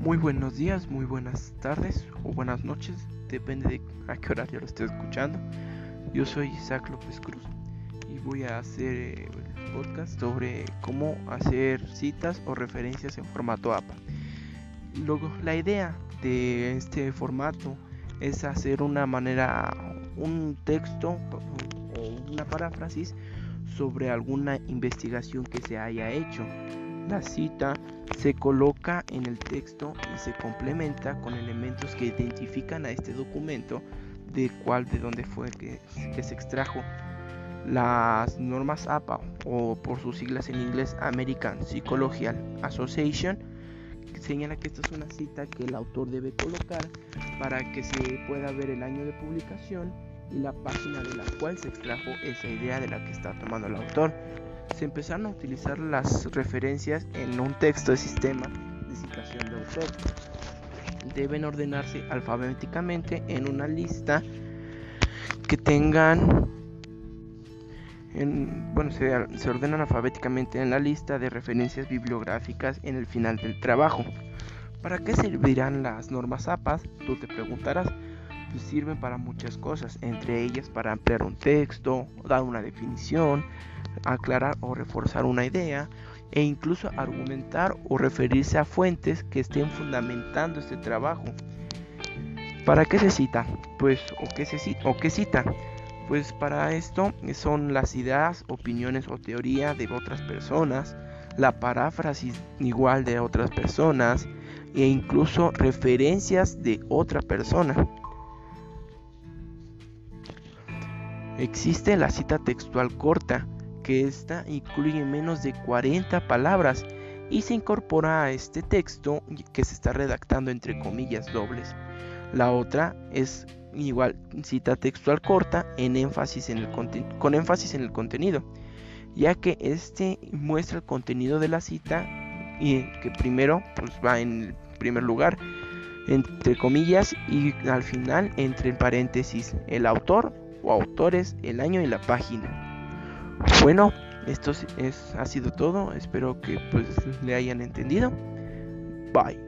Muy buenos días, muy buenas tardes o buenas noches, depende de a qué horario lo esté escuchando. Yo soy Isaac López Cruz y voy a hacer eh, el podcast sobre cómo hacer citas o referencias en formato APA. Luego, la idea de este formato es hacer una manera, un texto o una paráfrasis sobre alguna investigación que se haya hecho. La cita se coloca en el texto y se complementa con elementos que identifican a este documento de cuál, de dónde fue que, que se extrajo. Las normas APA o por sus siglas en inglés American Psychological Association señala que esta es una cita que el autor debe colocar para que se pueda ver el año de publicación y la página de la cual se extrajo esa idea de la que está tomando el autor. Se empezaron a utilizar las referencias en un texto de sistema de citación de autor. Deben ordenarse alfabéticamente en una lista que tengan en, bueno, se, se, ordenan alfabéticamente en la lista de referencias bibliográficas en el final del trabajo. ¿Para qué servirán las normas APAS? Tú te preguntarás. Pues sirven para muchas cosas, entre ellas para ampliar un texto, dar una definición, aclarar o reforzar una idea e incluso argumentar o referirse a fuentes que estén fundamentando este trabajo. ¿Para qué se cita? Pues o qué se cita, o qué cita? Pues para esto son las ideas, opiniones o teoría de otras personas, la paráfrasis igual de otras personas e incluso referencias de otra persona. Existe la cita textual corta, que esta incluye menos de 40 palabras y se incorpora a este texto que se está redactando entre comillas dobles. La otra es igual cita textual corta en énfasis en el con énfasis en el contenido, ya que este muestra el contenido de la cita y que primero pues va en primer lugar entre comillas y al final entre paréntesis el autor o autores, el año y la página. Bueno, esto es, ha sido todo. Espero que pues le hayan entendido. Bye.